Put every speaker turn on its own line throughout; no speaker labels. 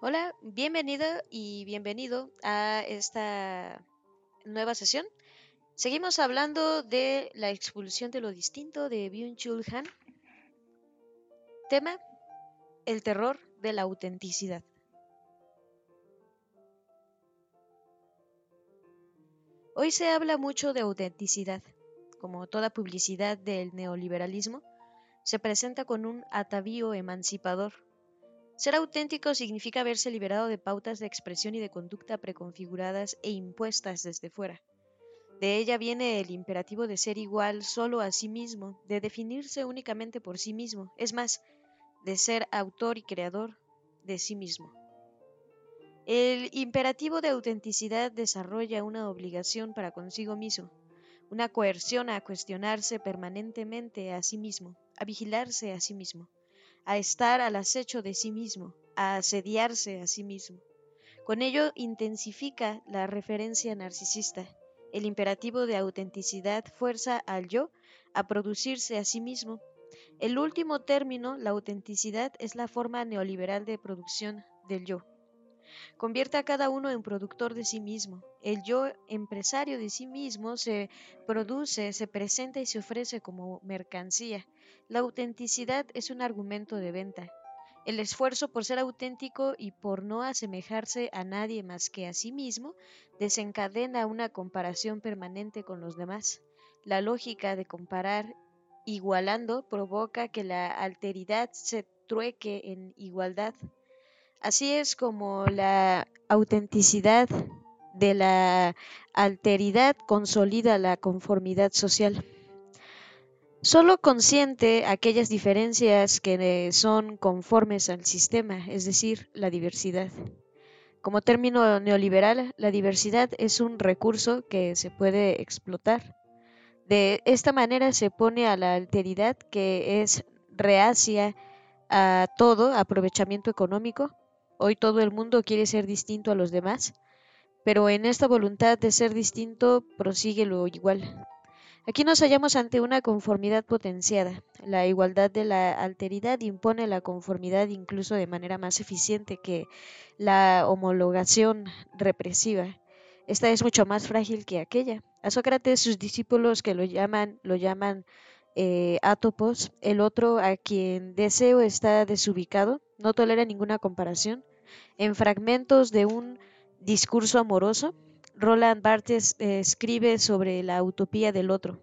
Hola, bienvenido y bienvenido a esta nueva sesión. Seguimos hablando de la expulsión de lo distinto de Byung-Chul Han. Tema, el terror de la autenticidad. Hoy se habla mucho de autenticidad. Como toda publicidad del neoliberalismo, se presenta con un atavío emancipador ser auténtico significa haberse liberado de pautas de expresión y de conducta preconfiguradas e impuestas desde fuera. De ella viene el imperativo de ser igual solo a sí mismo, de definirse únicamente por sí mismo, es más, de ser autor y creador de sí mismo. El imperativo de autenticidad desarrolla una obligación para consigo mismo, una coerción a cuestionarse permanentemente a sí mismo, a vigilarse a sí mismo a estar al acecho de sí mismo, a asediarse a sí mismo. Con ello intensifica la referencia narcisista. El imperativo de autenticidad fuerza al yo a producirse a sí mismo. El último término, la autenticidad, es la forma neoliberal de producción del yo. Convierte a cada uno en productor de sí mismo. El yo empresario de sí mismo se produce, se presenta y se ofrece como mercancía. La autenticidad es un argumento de venta. El esfuerzo por ser auténtico y por no asemejarse a nadie más que a sí mismo desencadena una comparación permanente con los demás. La lógica de comparar igualando provoca que la alteridad se trueque en igualdad. Así es como la autenticidad de la alteridad consolida la conformidad social. Solo consciente aquellas diferencias que son conformes al sistema, es decir, la diversidad. Como término neoliberal, la diversidad es un recurso que se puede explotar. De esta manera se pone a la alteridad que es reacia a todo aprovechamiento económico. Hoy todo el mundo quiere ser distinto a los demás, pero en esta voluntad de ser distinto prosigue lo igual. Aquí nos hallamos ante una conformidad potenciada. La igualdad de la alteridad impone la conformidad incluso de manera más eficiente que la homologación represiva. Esta es mucho más frágil que aquella. A Sócrates sus discípulos que lo llaman, lo llaman eh, el otro a quien deseo está desubicado, no tolera ninguna comparación. En fragmentos de un discurso amoroso, Roland Barthes eh, escribe sobre la utopía del otro.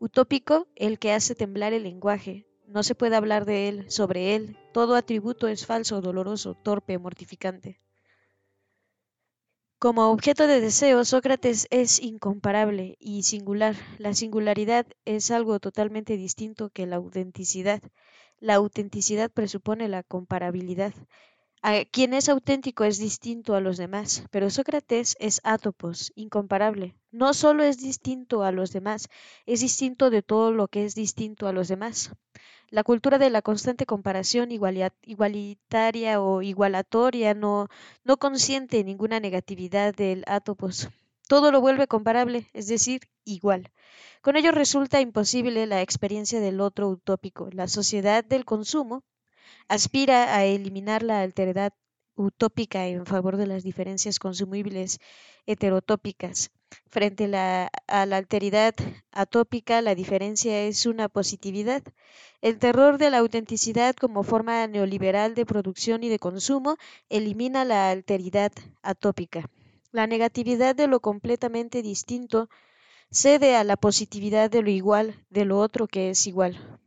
Utópico, el que hace temblar el lenguaje. No se puede hablar de él, sobre él. Todo atributo es falso, doloroso, torpe, mortificante. Como objeto de deseo, Sócrates es incomparable y singular. La singularidad es algo totalmente distinto que la autenticidad. La autenticidad presupone la comparabilidad. quien es auténtico es distinto a los demás, pero Sócrates es átopos, incomparable. No solo es distinto a los demás, es distinto de todo lo que es distinto a los demás. La cultura de la constante comparación igualitaria o igualatoria no, no consiente ninguna negatividad del átopos. Todo lo vuelve comparable, es decir, igual. Con ello resulta imposible la experiencia del otro utópico. La sociedad del consumo aspira a eliminar la alteridad utópica en favor de las diferencias consumibles heterotópicas. Frente a la, alteridad atópica, la diferencia es una positividad. El terror de la autenticidad como forma neoliberal de producción y de consumo elimina la alteridad atópica. La negatividad de lo completamente distinto cede a la positividad de lo igual, de lo otro que es igual.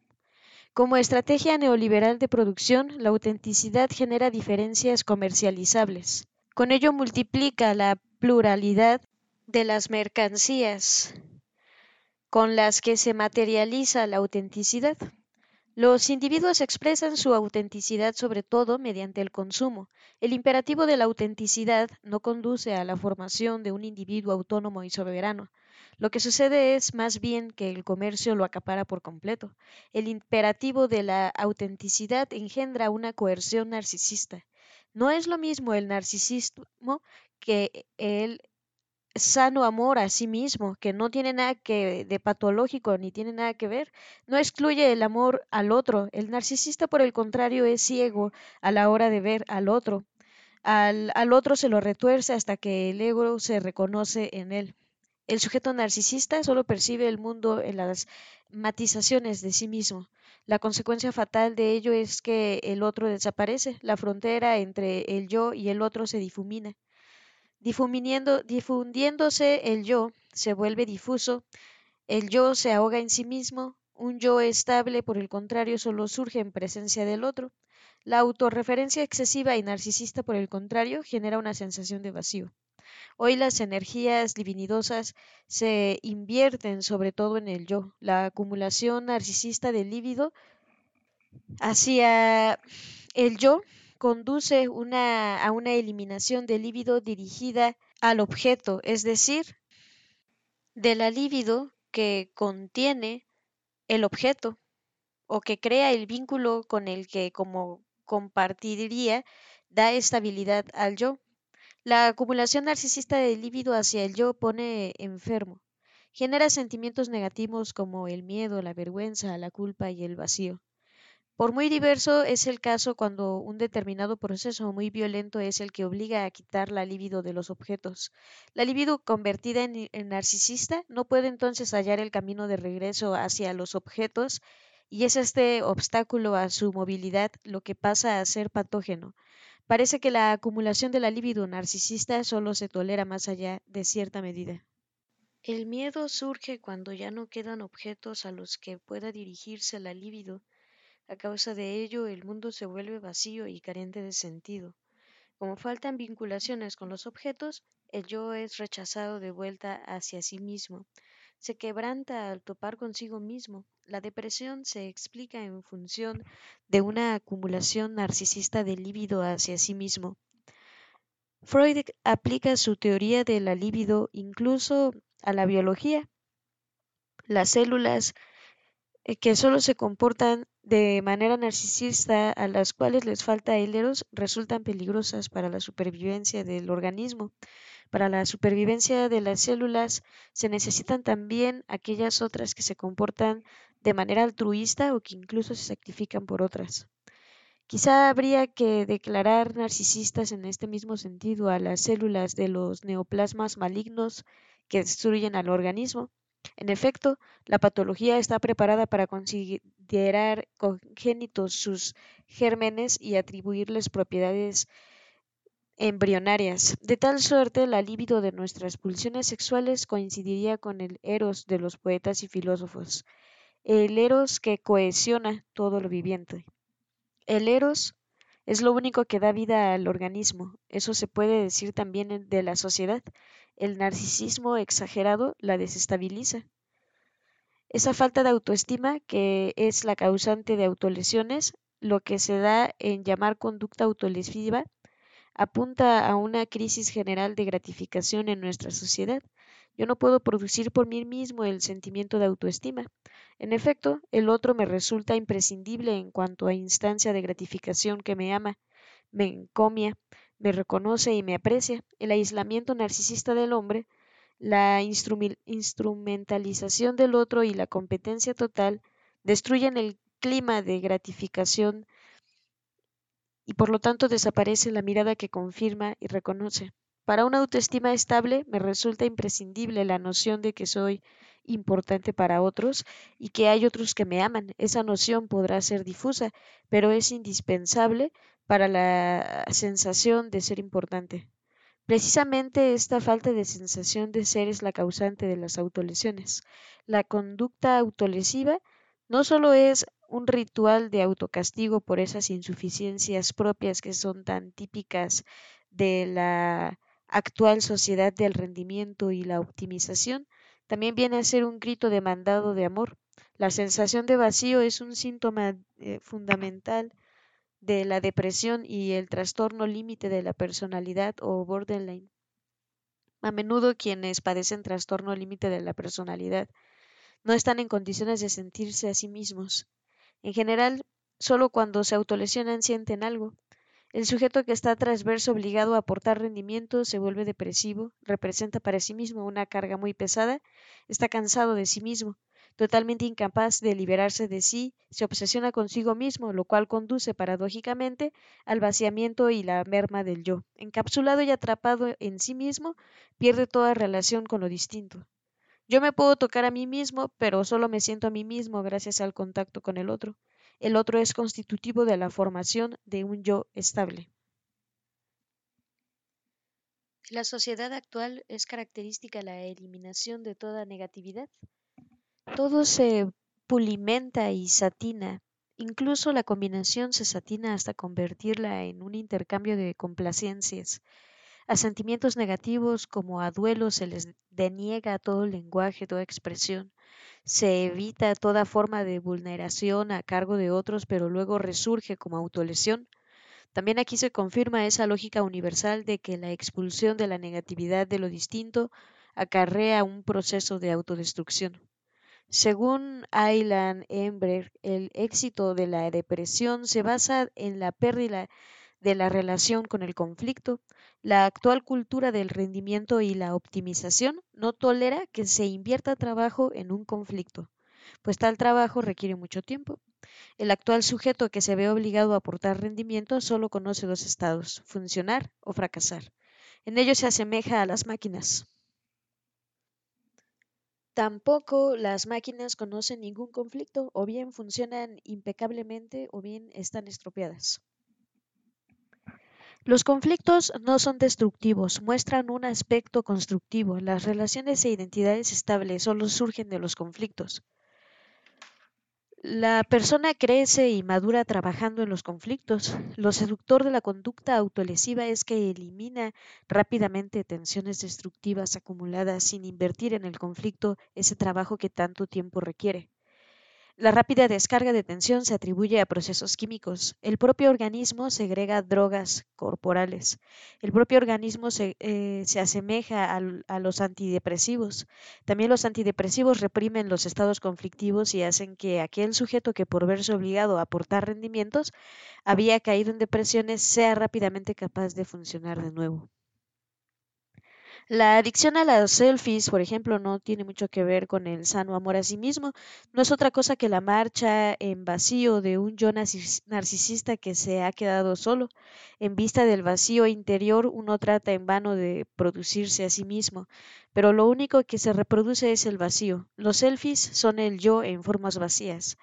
Como estrategia neoliberal de producción, la autenticidad genera diferencias comercializables. Con ello multiplica la pluralidad de las mercancías con las que se materializa la autenticidad. Los individuos expresan su autenticidad sobre todo mediante el consumo. El imperativo de la autenticidad no conduce a la formación de un individuo autónomo y soberano, lo que sucede es más bien que el comercio lo acapara por completo. El imperativo de la autenticidad engendra una coerción narcisista. No es lo mismo el narcisismo que el sano amor a sí mismo, que no tiene nada que de patológico ni tiene nada que ver. No excluye el amor al otro. El narcisista, por el contrario, es ciego a la hora de ver al otro. Al, al otro se lo retuerce hasta que el ego se reconoce en él. El sujeto narcisista solo percibe el mundo en las matizaciones de sí mismo. La consecuencia fatal de ello es que el otro desaparece, la frontera entre el yo y el otro se difumina. Difundiéndose el yo, se vuelve difuso, el yo se ahoga en sí mismo, un yo estable, por el contrario, solo surge en presencia del otro. La autorreferencia excesiva y narcisista, por el contrario, genera una sensación de vacío. Hoy las energías divinidosas se invierten sobre todo en el yo. La acumulación narcisista del líbido hacia el yo conduce a una eliminación del líbido dirigida al objeto, es decir, de la líbido que contiene el objeto o que crea el vínculo con el que como compartiría da estabilidad al yo. La acumulación narcisista del líbido hacia el yo pone enfermo. Genera sentimientos negativos como el miedo, la vergüenza, la culpa y el vacío. Por muy diverso es el caso cuando un determinado proceso muy violento es el que obliga a quitar la libido de los objetos. La libido convertida en, en, narcisista no puede entonces hallar el camino de regreso hacia los objetos y es este obstáculo a su movilidad lo que pasa a ser patógeno. Parece que la acumulación de la libido narcisista solo se tolera más allá de cierta medida. El miedo surge cuando ya no quedan objetos a los que pueda dirigirse la libido a causa de ello, el mundo se vuelve vacío y carente de sentido. Como faltan vinculaciones con los objetos, el yo es rechazado de vuelta hacia sí mismo. Se quebranta al topar consigo mismo. La depresión se explica en función de una acumulación narcisista de líbido hacia sí mismo. Freud aplica su teoría de la libido incluso a la biología. Las células que solo se comportan de manera narcisista a las cuales les falta el eros resultan peligrosas para la supervivencia del organismo. Para la supervivencia de las células se necesitan también aquellas otras que se comportan de manera altruista o que incluso se sacrifican por otras. Quizá habría que declarar narcisistas en este mismo sentido a las células de los neoplasmas malignos que destruyen al organismo, en efecto, la patología está preparada para considerar congénitos sus gérmenes y atribuirles propiedades embrionarias. De tal suerte, la libido de nuestras pulsiones sexuales coincidiría con el eros de los poetas y filósofos, el eros que cohesiona todo lo viviente. El eros es lo único que da vida al organismo. Eso se puede decir también de la sociedad. El narcisismo exagerado la desestabiliza. Esa falta de autoestima, que es la causante de autolesiones, lo que se da en llamar conducta autolesiva, apunta a una crisis general de gratificación en nuestra sociedad. Yo no puedo producir por mí mismo el sentimiento de autoestima. En efecto, el otro me resulta imprescindible en cuanto a instancia de gratificación que me ama, me encomia, me reconoce y me aprecia. El aislamiento narcisista del hombre, la instrumentalización del otro y la competencia total destruyen el clima de gratificación y por lo tanto desaparece la mirada que confirma y reconoce. Para una autoestima estable me resulta imprescindible la noción de que soy importante para otros y que hay otros que me aman. Esa noción podrá ser difusa, pero es indispensable para la sensación de ser importante. Precisamente esta falta de sensación de ser es la causante de las autolesiones. La conducta autolesiva no solo es un ritual de autocastigo por esas insuficiencias propias que son tan típicas de la actual sociedad del rendimiento y la optimización, también viene a ser un grito demandado de amor. La sensación de vacío es un síntoma eh, fundamental de la depresión y el trastorno límite de la personalidad o borderline. A menudo quienes padecen trastorno límite de la personalidad no están en condiciones de sentirse a sí mismos. En general, solo cuando se autolesionan sienten algo, el sujeto que está transverso obligado a aportar rendimiento se vuelve depresivo, representa para sí mismo una carga muy pesada, está cansado de sí mismo. Totalmente incapaz de liberarse de sí, se obsesiona consigo mismo, lo cual conduce paradójicamente al vaciamiento y la merma del yo. Encapsulado y atrapado en sí mismo, pierde toda relación con lo distinto. Yo me puedo tocar a mí mismo, pero solo me siento a mí mismo gracias al contacto con el otro. El otro es constitutivo de la formación de un yo estable. La sociedad actual es característica la eliminación de toda negatividad. Todo se pulimenta y satina, incluso la combinación se satina hasta convertirla en un intercambio de complacencias, a sentimientos negativos como a duelos se les deniega todo lenguaje, toda expresión. Se evita toda forma de vulneración a cargo de otros, pero luego resurge como autolesión. También aquí se confirma esa lógica universal de que la expulsión de la negatividad de lo distinto acarrea un proceso de autodestrucción. Según Aylan Ember, el éxito de la depresión se basa en la pérdida de la relación con el conflicto, la actual cultura del rendimiento y la optimización no tolera que se invierta trabajo en un conflicto, pues tal trabajo requiere mucho tiempo. El actual sujeto que se ve obligado a aportar rendimiento solo conoce dos estados, funcionar o fracasar. En ello se asemeja a las máquinas. Tampoco las máquinas conocen ningún conflicto, o bien funcionan impecablemente o bien están estropeadas. Los conflictos no son destructivos, muestran un aspecto constructivo. Las relaciones e identidades estables solo surgen de los conflictos. La persona crece y madura trabajando en los conflictos. Lo seductor de la conducta autolesiva es que elimina rápidamente tensiones destructivas acumuladas sin invertir en el conflicto ese trabajo que tanto tiempo requiere. La rápida descarga de tensión se atribuye a procesos químicos. El propio organismo segrega drogas corporales. El propio organismo se, eh, asemeja a los antidepresivos. También los antidepresivos reprimen los estados conflictivos y hacen que aquel sujeto que por verse obligado a aportar rendimientos había caído en depresiones sea rápidamente capaz de funcionar de nuevo. La adicción a las selfies, por ejemplo, no tiene mucho que ver con el sano amor a sí mismo, no es otra cosa que la marcha en vacío de un yo narcisista que se ha quedado solo. En vista del vacío interior, uno trata en vano de producirse a sí mismo, pero lo único que se reproduce es el vacío. Los selfies son el yo en formas vacías.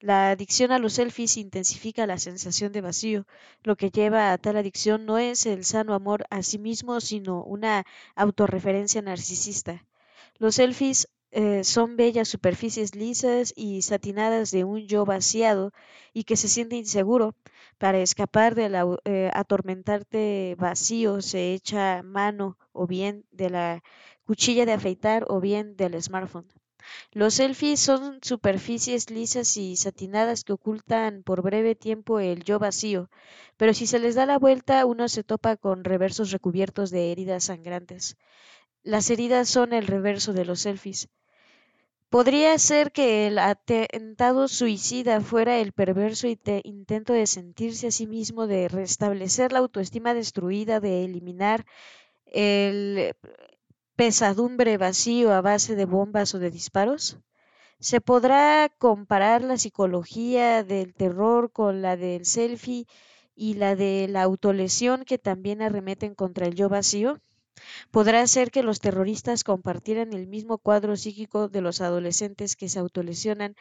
La adicción a los selfies intensifica la sensación de vacío. Lo que lleva a tal adicción no es el sano amor a sí mismo, sino una autorreferencia narcisista. Los selfies eh, son bellas superficies lisas y satinadas de un yo vaciado y que se siente inseguro. Para escapar del eh, atormentarte vacío se echa mano o bien de la cuchilla de afeitar o bien del smartphone. Los selfies son superficies lisas y satinadas que ocultan por breve tiempo el yo vacío, pero si se les da la vuelta uno se topa con reversos recubiertos de heridas sangrantes. Las heridas son el reverso de los selfies. Podría ser que el atentado suicida fuera el perverso intento de sentirse a sí mismo, de restablecer la autoestima destruida, de eliminar el pesadumbre vacío a base de bombas o de disparos? ¿Se podrá comparar la psicología del terror con la del selfie y la de la autolesión que también arremeten contra el yo vacío? ¿Podrá ser que los terroristas compartieran el mismo cuadro psíquico de los adolescentes que se autolesionan,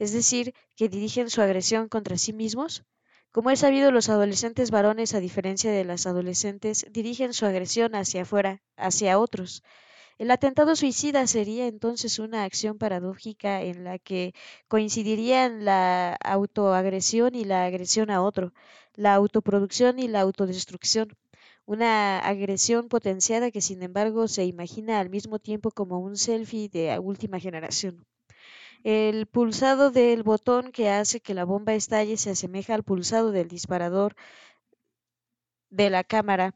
es decir, que dirigen su agresión contra sí mismos? Como es sabido, los adolescentes varones, a diferencia de las adolescentes, dirigen su agresión hacia afuera, hacia otros. El atentado suicida sería entonces una acción paradójica en la que coincidirían la autoagresión y la agresión a otro, la autoproducción y la autodestrucción. Una agresión potenciada que sin embargo se imagina al mismo tiempo como un selfie de última generación. El pulsado del botón que hace que la bomba estalle se asemeja al pulsado del disparador de la cámara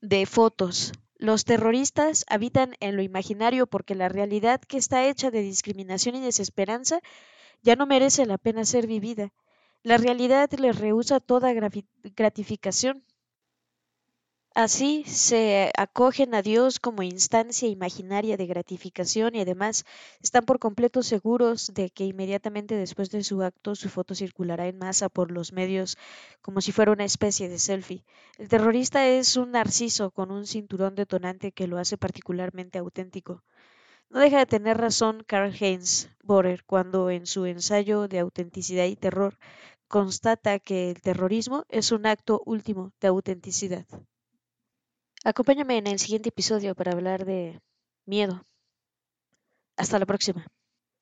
de fotos. Los terroristas habitan en lo imaginario porque la realidad que está hecha de discriminación y desesperanza ya no merece la pena ser vivida. La realidad les rehúsa toda gratificación. Así se acogen a Dios como instancia imaginaria de gratificación y además están por completo seguros de que inmediatamente después de su acto su foto circulará en masa por los medios como si fuera una especie de selfie. El terrorista es un narciso con un cinturón detonante que lo hace particularmente auténtico. No deja de tener razón Karl Heinz Bohrer cuando en su ensayo de autenticidad y terror constata que el terrorismo es un acto último de autenticidad. Acompáñame en el siguiente episodio para hablar de miedo. Hasta la próxima.